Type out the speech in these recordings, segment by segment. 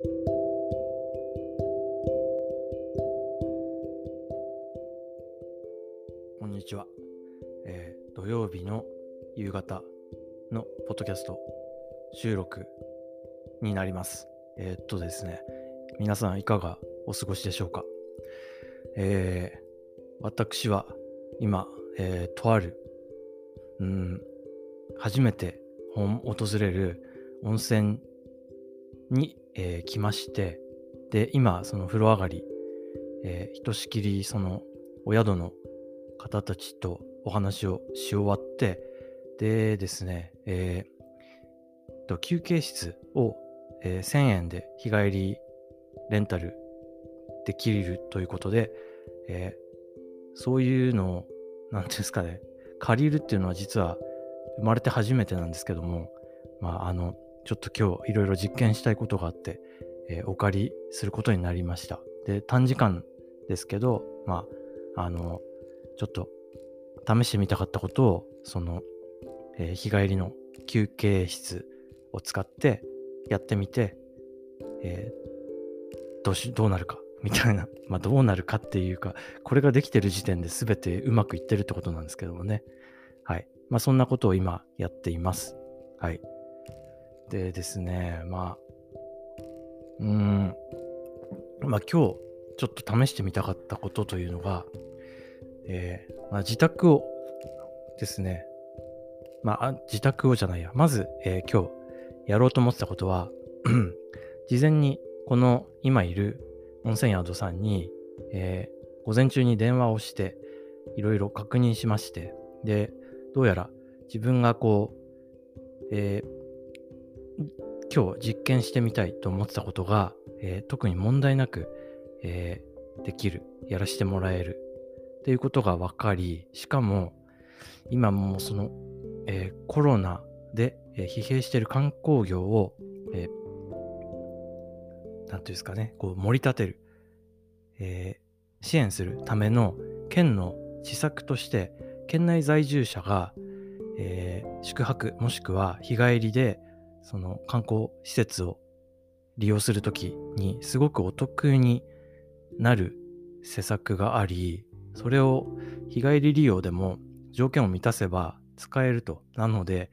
こんにちは、えー土曜日の夕方のポッドキャスト収録になります。えーっとですね、皆さんいかがお過ごしでしょうか？えー私は今、えーとある、うん、初めて訪れる温泉に、えー来まして、で、今、その風呂上がり、えーひとしきりそのお宿の方たちとお話をし終わって、でですね、えーと休憩室を、えー1000円で日帰りレンタルできるということで、えーそういうのを、なんていうんですかね、借りるっていうのは実は生まれて初めてなんですけども、まあ、あの、ちょっと今日いろいろ実験したいことがあって、えーお借りすることになりました。で、短時間ですけど、まあ、あの、ちょっと試してみたかったことを、その、えー日帰りの休憩室を使ってやってみて、えーどうし、どうなるか、みたいな、まあ、どうなるかっていうか、これができてる時点で全てうまくいってるってことなんですけどもね。はい。まあ、そんなことを今やっています。はい。でですね、まあ、うん、まあ今日ちょっと試してみたかったことというのが、えーまあ、自宅をですね、ま、あ自宅をじゃないや、まず、えー今日やろうと思ってたことは、事前にこの今いる温泉宿さんに、えー午前中に電話をして、いろいろ確認しまして、で、どうやら自分がこう、えー今日実験してみたいと思ってたことが、えー特に問題なく、えーできる、やらせてもらえる。っていうことが分かり、しかも今もその、えーコロナで、え疲弊している観光業を、えーなんていうんですかね、こう盛り立てる、え支援するための県の施策として、県内在住者が、え宿泊もしくは日帰りでその観光施設を利用するときにすごくお得になる施策があり、それを日帰り利用でも条件を満たせば使えると。なので、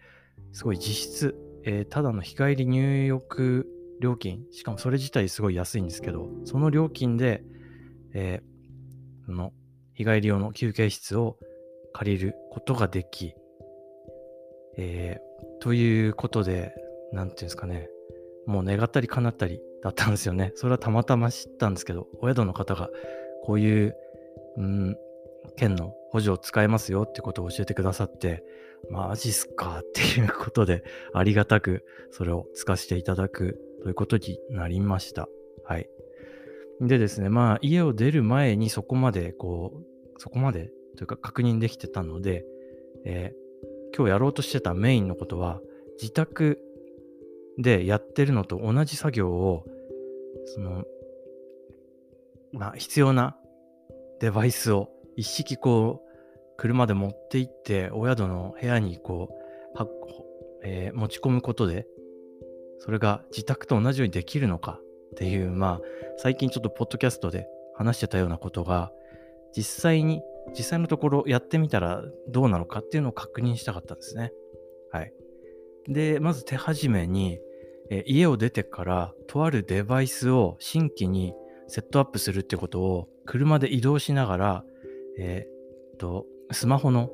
すごい実質、えーただの日帰り入浴料金、しかもそれ自体すごい安いんですけど、その料金で、えーその日帰り用の休憩室を借りることができ、えーということで、なんていうんですかね、もう願ったり叶ったりだったんですよね。それはたまたま知ったんですけど、お宿の方がこういう、うん、県の補助を使えますよってことを教えてくださって、マジっすかっていうことで、ありがたくそれを使わせていただくということになりました。はい。でですね、まあ家を出る前にそこまでこう、そこまでというか確認できてたので、えー今日やろうとしてたメインのことは、自宅でやってるのと同じ作業を、その、まあ必要なデバイスを一式こう、車で持って行って、お宿の部屋にこう、はえー持ち込むことで、それが自宅と同じようにできるのかっていう、まあ、最近ちょっとポッドキャストで話してたようなことが、実際に、実際のところやってみたらどうなのかっていうのを確認したかったんですね。はい。で、まず手始めに、え家を出てから、とあるデバイスを新規にセットアップするってことを、車で移動しながら、えーっと、スマホの、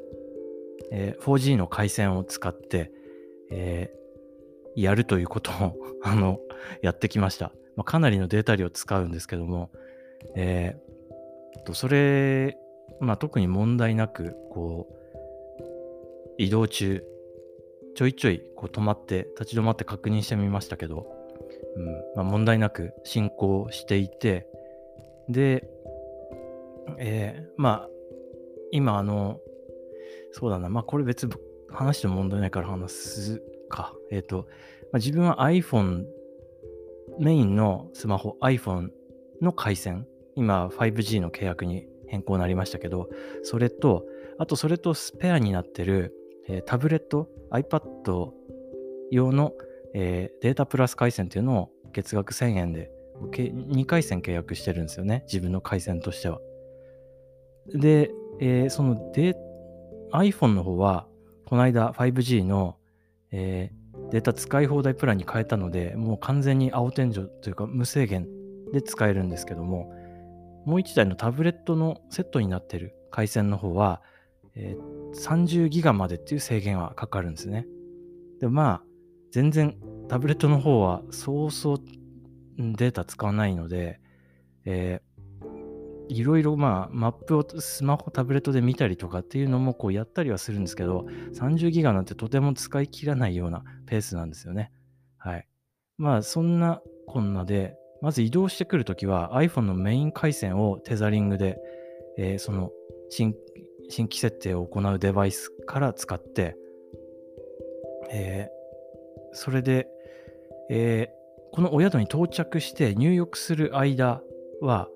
えー 4G の回線を使って、えーやるということを、あの、やってきました。まあ、かなりのデータ量使うんですけども、えーと、それ、まあ、特に問題なく、こう、移動中、ちょいちょいこう止まって、立ち止まって確認してみましたけど、うんまあ、問題なく進行していて、で、えーまあ、今、あの、そうだな、まあ、これ別に話しても問題ないから話すか。えっ、と、まあ、自分は iPhone、メインのスマホ、iPhone の回線、今 5G の契約に変更になりましたけど、それと、あとそれとスペアになってる、えタブレット、iPad 用の、えデータプラス回線っていうのを月額1000円で2回線契約してるんですよね。自分の回線としては。で、えー、そのデ iPhone の方は、この間 5G の、えー、データ使い放題プランに変えたので、もう完全に青天井というか無制限で使えるんですけども、もう1台のタブレットのセットになってる回線の方は、えー、30ギガまでっていう制限はかかるんですね。でまあ、全然タブレットの方はそうそうデータ使わないので、えー、いろいろまあマップをスマホ、タブレットで見たりとかっていうのもこうやったりはするんですけど、30ギガなんてとても使い切らないようなペースなんですよね。はい。まあそんなこんなで、まず移動してくるときは iPhone のメイン回線をテザリングで、えー、その新新規設定を行うデバイスから使って、えー、それで、えー、このお宿に到着して入浴する間は、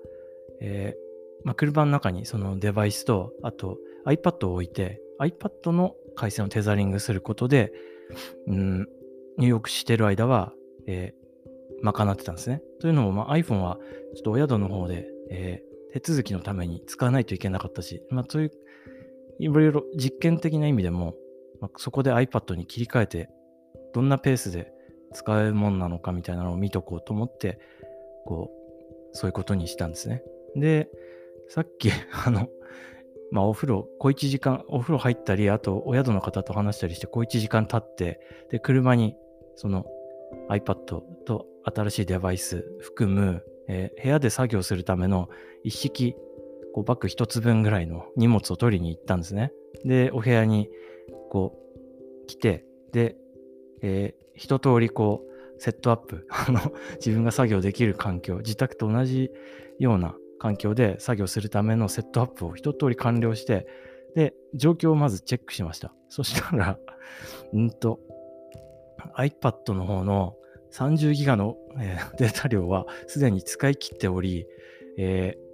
えーまあ、車の中にそのデバイスと、あと iPad を置いて、iPad の回線をテザリングすることで、うん、入浴してる間は、えー、賄ってたんですね。というのも、まあ、iPhone はちょっとお宿の方で、えー、手続きのために使わないといけなかったし、まあ、そういういろいろ実験的な意味でも、まあ、そこで iPad に切り替えて、どんなペースで使えるもんなのかみたいなのを見とこうと思って、こう、そういうことにしたんですね。で、さっき、あの、まあ、お風呂、小1時間、お風呂入ったり、あと、お宿の方と話したりして、小1時間経って、で、車に、その iPad と新しいデバイス含む、えー、部屋で作業するための一式こうバッグ一つ分ぐらいの荷物を取りに行ったんですね。で、お部屋にこう来て、で、えー、一通りこうセットアップ、自分が作業できる環境、自宅と同じような環境で作業するためのセットアップを一通り完了して、で、状況をまずチェックしました。そしたら、うんと、iPad の方の30ギガの、えー、データ量はすでに使い切っており、えー、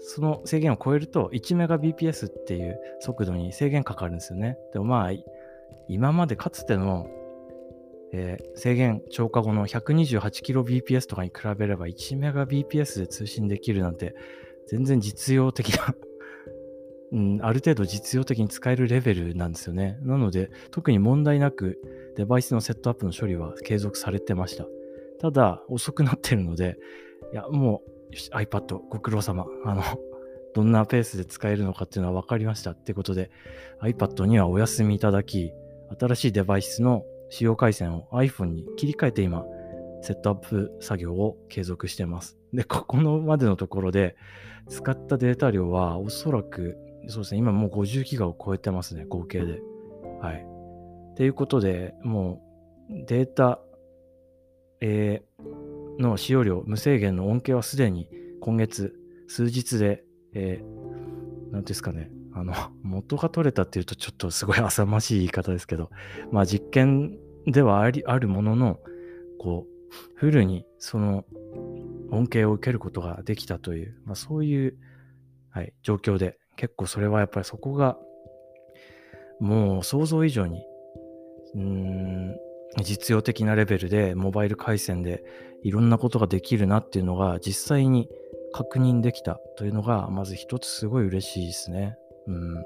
その制限を超えると 1Mbps っていう速度に制限かかるんですよね。でもまあ、今までかつての、えー、制限超過後の 128kbps とかに比べれば 1Mbps で通信できるなんて全然実用的な うん、ある程度実用的に使えるレベルなんですよね。なので、特に問題なくデバイスのセットアップの処理は継続されてました。ただ、遅くなってるので、いや、もう iPad ご苦労様。あの、どんなペースで使えるのかっていうのは分かりましたってことで、iPad にはお休みいただき、新しいデバイスの使用回線を iPhone に切り替えて今、セットアップ作業を継続してます。で、ここのまでのところで、使ったデータ量はおそらく、そうですね、今もう50ギガを超えてますね、合計で。はい。ということで、もうデータ、えー、の使用量、無制限の恩恵はすでに今月、数日で、えー、なんですかね、あの、元が取れたっていうとちょっとすごい浅ましい言い方ですけど、まあ実験ではありあるものの、こう、フルにその恩恵を受けることができたという、まあそういう、はい、状況で、結構それはやっぱりそこが、もう想像以上に、うん、実用的なレベルでモバイル回線でいろんなことができるなっていうのが実際に確認できたというのがまず一つすごい嬉しいですね。うん。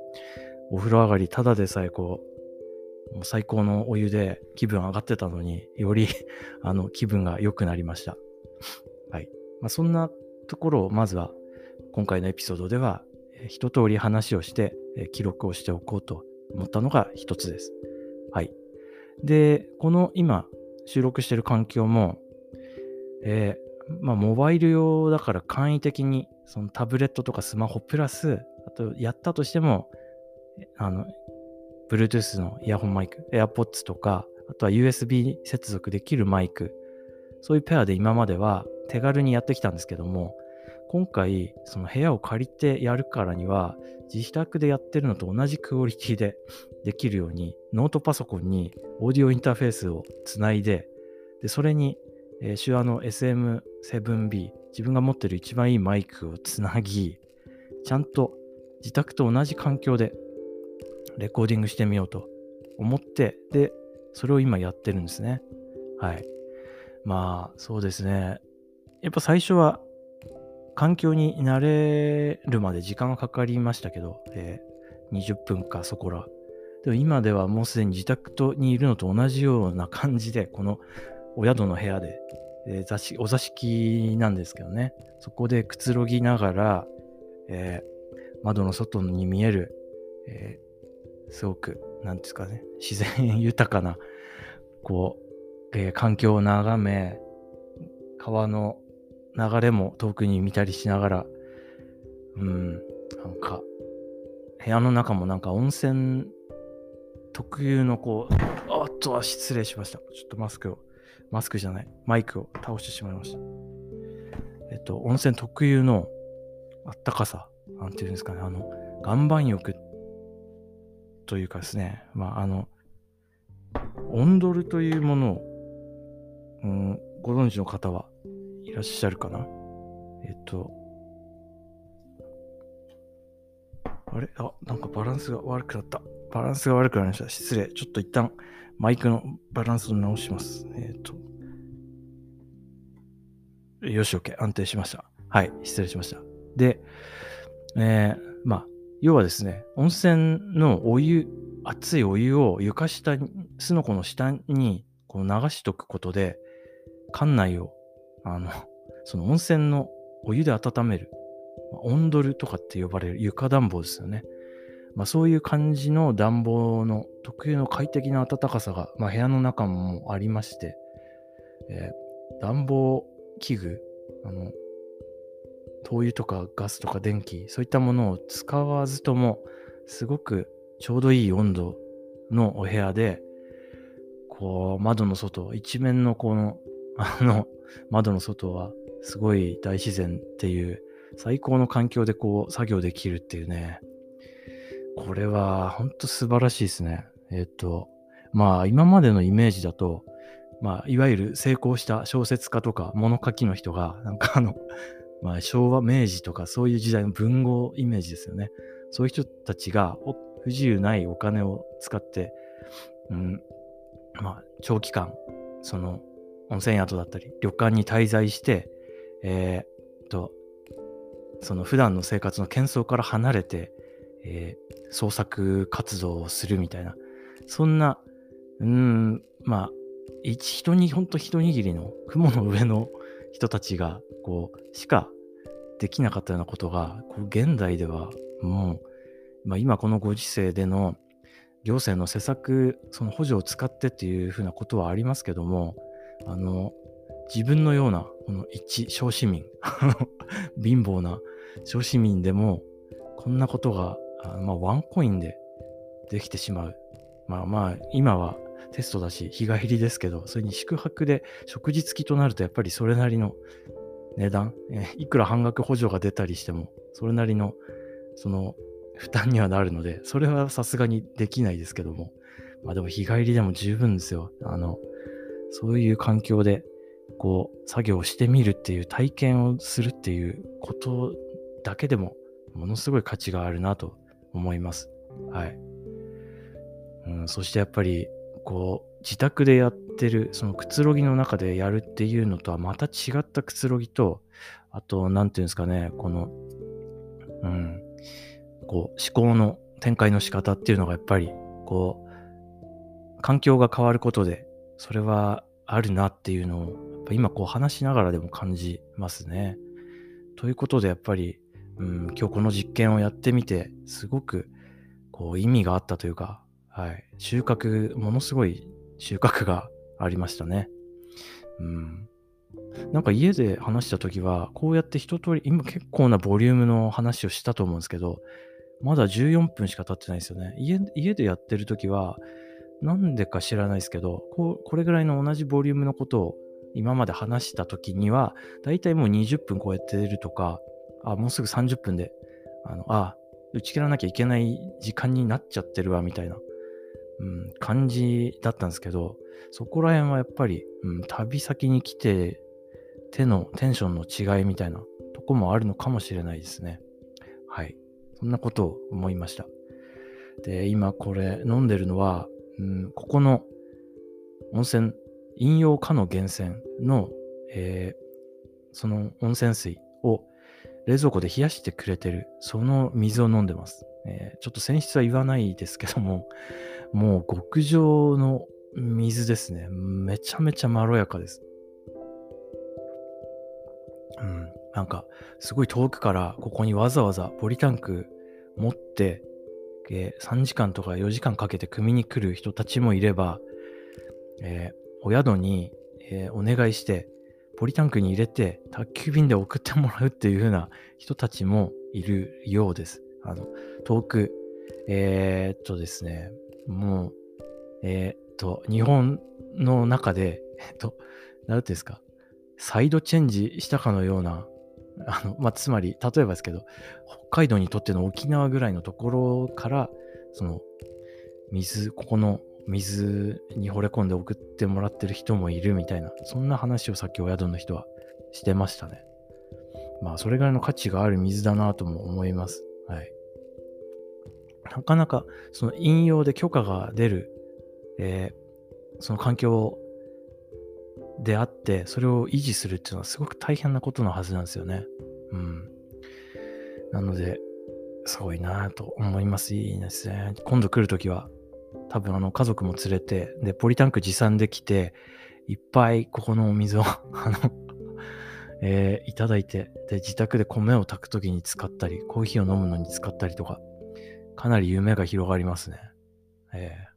お風呂上がりただでさえこう、最高のお湯で気分上がってたのにより あの気分が良くなりました。はい。まあ、そんなところをまずは今回のエピソードでは一通り話をして記録をしておこうと思ったのが一つです。はい。で、この今収録してる環境も、えー、まあ、モバイル用だから簡易的にそのタブレットとかスマホプラス、あとやったとしても、あの、Bluetooth のイヤホンマイク、AirPods とか、あとは USB 接続できるマイク、そういうペアで今までは手軽にやってきたんですけども、今回、その部屋を借りてやるからには、自宅でやってるのと同じクオリティでできるように、ノートパソコンにオーディオインターフェースをつないで、でそれに、えー、手話の SM7B、自分が持ってる一番いいマイクをつなぎ、ちゃんと自宅と同じ環境でレコーディングしてみようと思って、で、それを今やってるんですね。はい。まあ、そうですね。やっぱ最初は環境に慣れるまで時間がかかりましたけど、えー、20分かそこら。でも今ではもうすでに自宅とにいるのと同じような感じで、このお宿の部屋で、えー、座敷お座敷なんですけどね、そこでくつろぎながら、えー、窓の外に見える、えー、すごく、なんですかね、自然豊かな、こう、えー、環境を眺め、川の流れも遠くに見たりしながら、うん、なんか、部屋の中もなんか温泉特有のこう、あっと、失礼しました。ちょっとマスクを、マスクじゃない、マイクを倒してしまいました。えっと、温泉特有のあったかさ、なんていうんですかね、あの、岩盤浴というかですね、まあ、あの、オンドルというものを、うん、ご存知の方はいらっしゃるかな？えっと、あれ？あ、なんかバランスが悪くなった。バランスが悪くなりました。失礼。ちょっと一旦マイクのバランスを直します。えっ、と。よし、OK。安定しました。はい。失礼しました。で、えー、まあ、要はですね、温泉のお湯、熱いお湯を床下に、すのこの下にこう流しとくことで、館内を、あの、その温泉のお湯で温める、オンドルとかって呼ばれる床暖房ですよね。まあ、そういう感じの暖房の特有の快適な暖かさが、まあ、部屋の中もありまして、えー、暖房器具、あの、灯油とかガスとか電気、そういったものを使わずとも、すごくちょうどいい温度のお部屋で、こう、窓の外、一面のこの、あの、窓の外は、すごい大自然っていう、最高の環境でこう、作業できるっていうね、これは、ほんと素晴らしいですね。えっと、まあ、今までのイメージだと、まあ、いわゆる成功した小説家とか物書きの人が、なんかあの、まあ、昭和、明治とかそういう時代の文豪イメージですよね。そういう人たちが不自由ないお金を使って、うん、まあ、長期間、その温泉宿だったり、旅館に滞在して、えー、と、その普段の生活の喧騒から離れて、えー、創作活動をするみたいな、そんな、うん、まあ、一人に、ほんと一握りの雲の上の人たちが、こう、しかできなかったようなことが、こう現代ではもう、まあ、今このご時世での行政の施策、その補助を使ってっていうふうなことはありますけども、あの、自分のような、この一小市民、貧乏な小市民でも、こんなことが、あまあ、ワンコインでできてしまう。まあまあ、今はテストだし、日帰りですけど、それに宿泊で食事付きとなると、やっぱりそれなりの値段、えいくら半額補助が出たりしても、それなりの、その、負担にはなるので、それはさすがにできないですけども、まあでも日帰りでも十分ですよ。あの、そういう環境で、こう、作業をしてみるっていう体験をするっていうことだけでも、ものすごい価値があるなと思います。はい。うん、そしてやっぱり、こう、自宅でやってる、そのくつろぎの中でやるっていうのとはまた違ったくつろぎと、あと、なんていうんですかね、この、うん、こう、思考の展開の仕方っていうのがやっぱり、こう、環境が変わることで、それはあるなっていうのを、やっぱ今こう話しながらでも感じますね。ということで、やっぱり、うん、今日この実験をやってみて、すごく、こう、意味があったというか、はい、収穫、ものすごい収穫がありましたね。うん。なんか家で話した時は、こうやって一通り、今結構なボリュームの話をしたと思うんですけど、まだ14分しか経ってないですよね。家家でやってる時は、なんでか知らないですけどこ、これぐらいの同じボリュームのことを今まで話した時には、だいたいもう20分超えてるとか、あ、もうすぐ30分で、あの、あ、打ち切らなきゃいけない時間になっちゃってるわ、みたいなうん、感じだったんですけど、そこら辺はやっぱり、うん、旅先に来て、手のテンションの違いみたいなとこもあるのかもしれないですね。はい。そんなことを思いました。で、今これ飲んでるのは、うん、ここの温泉飲用可の源泉の、えーその温泉水を冷蔵庫で冷やしてくれてる、その水を飲んでます。えーちょっと泉質は言わないですけども、もう極上の水ですね。めちゃめちゃまろやかです。うん。なんか、すごい遠くからここにわざわざポリタンク持って、えー3時間とか4時間かけて組みに来る人たちもいれば、えーお宿に、えーお願いして、ポリタンクに入れて宅急便で送ってもらうっていう風な人たちもいるようです。あの、遠く、えーっとですね、もう、えーっと、日本の中で、えっと、なんですか、サイドチェンジしたかのような、あの、まあ、つまり、例えばですけど、北海道にとっての沖縄ぐらいのところから、その、水、ここの水に惚れ込んで送ってもらってる人もいるみたいな、そんな話をさっきお宿の人はしてましたね。まあ、それぐらいの価値がある水だなとも思います。はい。なかなか、その引用で許可が出る、えーその環境であって、それを維持するっていうのはすごく大変なことのはずなんですよね。うん。なので、すごいなと思います。いいですね。今度来るときは、多分あの家族も連れて、で、ポリタンク持参できて、いっぱいここのお水を、あの、えーいただいて、で、自宅で米を炊くときに使ったり、コーヒーを飲むのに使ったりとか、かなり夢が広がりますね。えー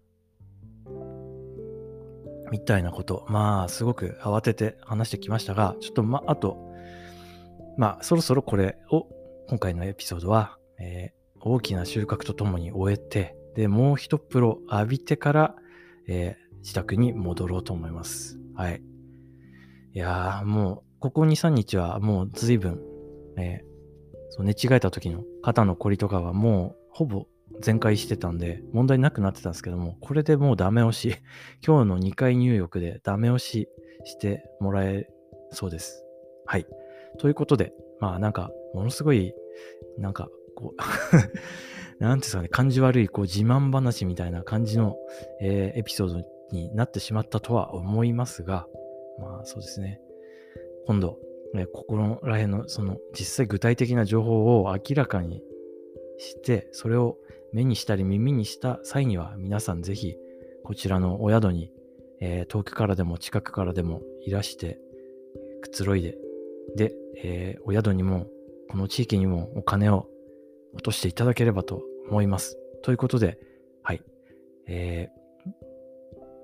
みたいなこと。まあ、すごく慌てて話してきましたが、ちょっとま、ああと、まあ、そろそろこれを、今回のエピソードは、えー大きな収穫とともに終えて、で、もう一風呂浴びてから、えー自宅に戻ろうと思います。はい。いやー、もう、ここ2、3日はもう随分、えーそう寝違えた時の肩のこりとかはもうほぼ全開してたんで、問題なくなってたんですけども、これでもうダメ押し、今日の2回入浴でダメ押ししてもらえそうです。はい。ということで、まあなんか、ものすごい、なんか、こう、なんていうんですかね、感じ悪い、こう、自慢話みたいな感じの、えーエピソードになってしまったとは思いますが、まあそうですね。今度、えーここら辺の、その、実際具体的な情報を明らかにして、それを目にしたり耳にした際には、皆さんぜひ、こちらのお宿に、えー遠くからでも近くからでもいらして、くつろいで、で、えーお宿にも、この地域にもお金を落としていただければと思います。ということで、はい。えー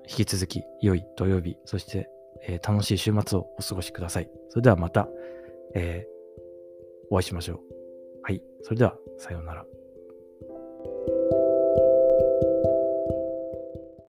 引き続き良い土曜日、そして、えー楽しい週末をお過ごしください。それではまた、えーお会いしましょう。はい。それでは、さようなら。Thank you.